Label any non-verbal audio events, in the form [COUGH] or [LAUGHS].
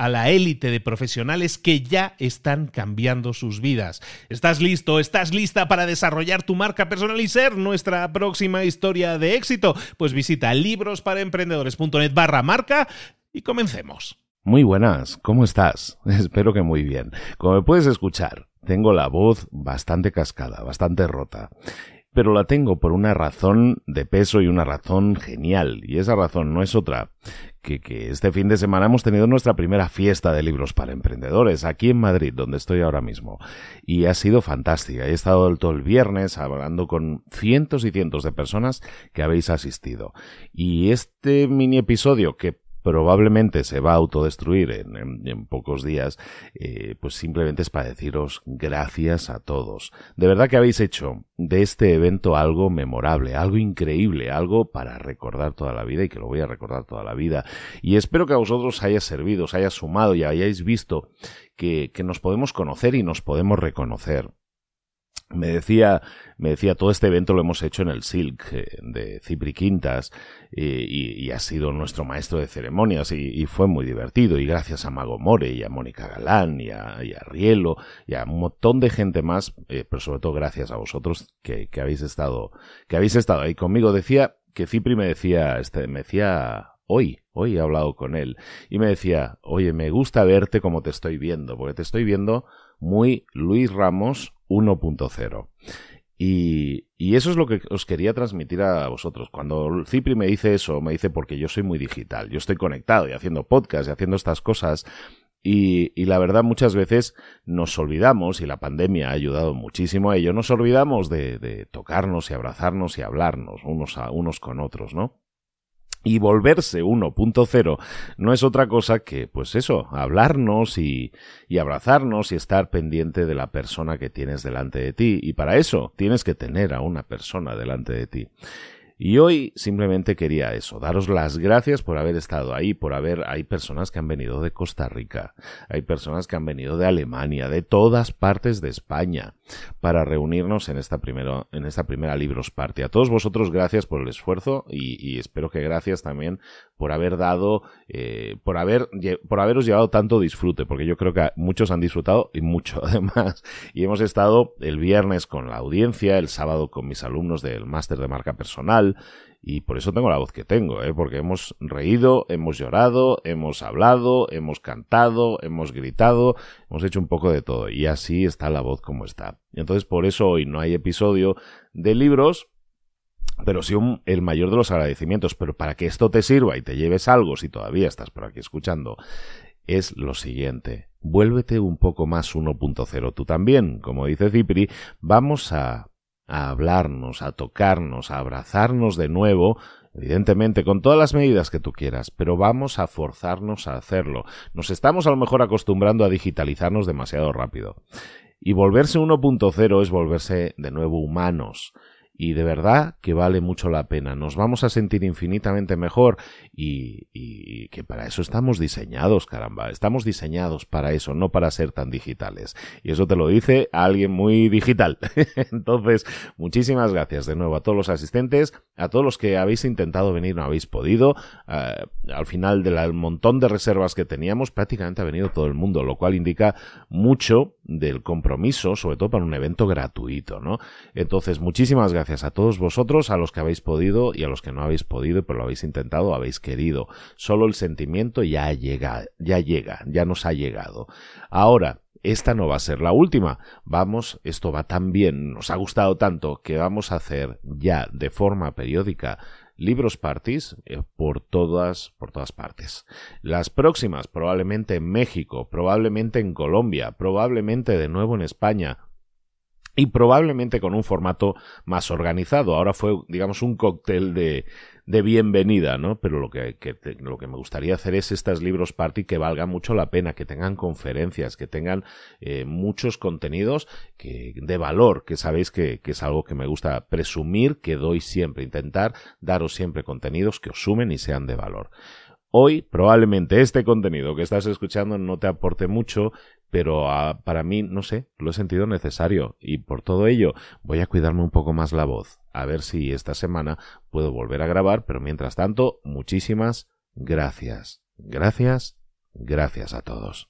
a la élite de profesionales que ya están cambiando sus vidas. ¿Estás listo? ¿Estás lista para desarrollar tu marca personal y ser nuestra próxima historia de éxito? Pues visita librosparaemprendedores.net barra marca y comencemos. Muy buenas, ¿cómo estás? [LAUGHS] Espero que muy bien. Como puedes escuchar, tengo la voz bastante cascada, bastante rota pero la tengo por una razón de peso y una razón genial. Y esa razón no es otra que, que este fin de semana hemos tenido nuestra primera fiesta de libros para emprendedores aquí en Madrid, donde estoy ahora mismo. Y ha sido fantástica. He estado todo el viernes hablando con cientos y cientos de personas que habéis asistido. Y este mini episodio que probablemente se va a autodestruir en, pocos días, eh, pues simplemente es para deciros gracias a todos. De verdad que habéis hecho de este evento algo memorable, algo increíble, algo para recordar toda la vida y que lo voy a recordar toda la vida. Y espero que a vosotros haya servido, os haya sumado y hayáis visto que, que nos podemos conocer y nos podemos reconocer me decía, me decía, todo este evento lo hemos hecho en el Silk eh, de Cipri Quintas y, ha sido nuestro maestro de ceremonias y, fue muy divertido y gracias a Mago More y a Mónica Galán y a, Rielo y a un montón de gente más, eh, pero sobre todo gracias a vosotros que, que, habéis estado, que habéis estado ahí conmigo. Decía que Cipri me decía, este, me decía hoy, hoy he hablado con él y me decía, oye, me gusta verte como te estoy viendo, porque te estoy viendo muy Luis Ramos 1.0. Y, y, eso es lo que os quería transmitir a vosotros. Cuando Cipri me dice eso, me dice porque yo soy muy digital, yo estoy conectado y haciendo podcast y haciendo estas cosas. Y, y la verdad muchas veces nos olvidamos, y la pandemia ha ayudado muchísimo a ello, nos olvidamos de, de tocarnos y abrazarnos y hablarnos unos a unos con otros, ¿no? Y volverse 1.0 no es otra cosa que, pues eso, hablarnos y, y, abrazarnos y estar pendiente de la persona que tienes delante de ti. Y para eso tienes que tener a una persona delante de ti. Y hoy simplemente quería eso, daros las gracias por haber estado ahí, por haber, hay personas que han venido de Costa Rica, hay personas que han venido de Alemania, de todas partes de España, para reunirnos en esta primera, en esta primera Libros Party. A todos vosotros gracias por el esfuerzo y, espero que gracias también por haber dado, eh, por haber, por haberos llevado tanto disfrute, porque yo creo que muchos han disfrutado y mucho [LAUGHS] además. Y hemos estado el viernes con la audiencia, el sábado con mis alumnos del máster de marca personal, y por eso tengo la voz que tengo, ¿eh? porque hemos reído, hemos llorado, hemos hablado, hemos cantado, hemos gritado, hemos hecho un poco de todo y así está la voz como está. Entonces por eso hoy no hay episodio de libros, pero sí el mayor de los agradecimientos. Pero para que esto te sirva y te lleves algo, si todavía estás por aquí escuchando, es lo siguiente. Vuélvete un poco más 1.0 tú también. Como dice Cipri, vamos a a hablarnos, a tocarnos, a abrazarnos de nuevo, evidentemente con todas las medidas que tú quieras, pero vamos a forzarnos a hacerlo. Nos estamos a lo mejor acostumbrando a digitalizarnos demasiado rápido. Y volverse 1.0 es volverse de nuevo humanos. Y de verdad que vale mucho la pena. Nos vamos a sentir infinitamente mejor y, y, que para eso estamos diseñados, caramba. Estamos diseñados para eso, no para ser tan digitales. Y eso te lo dice alguien muy digital. [LAUGHS] Entonces, muchísimas gracias de nuevo a todos los asistentes, a todos los que habéis intentado venir, no habéis podido. Uh, al final del montón de reservas que teníamos, prácticamente ha venido todo el mundo, lo cual indica mucho del compromiso, sobre todo para un evento gratuito, ¿no? Entonces, muchísimas gracias a todos vosotros, a los que habéis podido y a los que no habéis podido, pero lo habéis intentado, habéis querido. Solo el sentimiento ya llega, ya llega, ya nos ha llegado. Ahora, esta no va a ser la última. Vamos, esto va tan bien, nos ha gustado tanto que vamos a hacer ya de forma periódica libros parties eh, por todas por todas partes. Las próximas probablemente en México, probablemente en Colombia, probablemente de nuevo en España, y probablemente con un formato más organizado. Ahora fue, digamos, un cóctel de, de bienvenida, ¿no? Pero lo que, lo que me gustaría hacer es estas libros party que valgan mucho la pena, que tengan conferencias, que tengan eh, muchos contenidos que, de valor, que sabéis que, que, es algo que me gusta presumir, que doy siempre, intentar daros siempre contenidos que os sumen y sean de valor. Hoy probablemente este contenido que estás escuchando no te aporte mucho, pero ah, para mí, no sé, lo he sentido necesario y por todo ello voy a cuidarme un poco más la voz, a ver si esta semana puedo volver a grabar, pero mientras tanto, muchísimas gracias. Gracias, gracias a todos.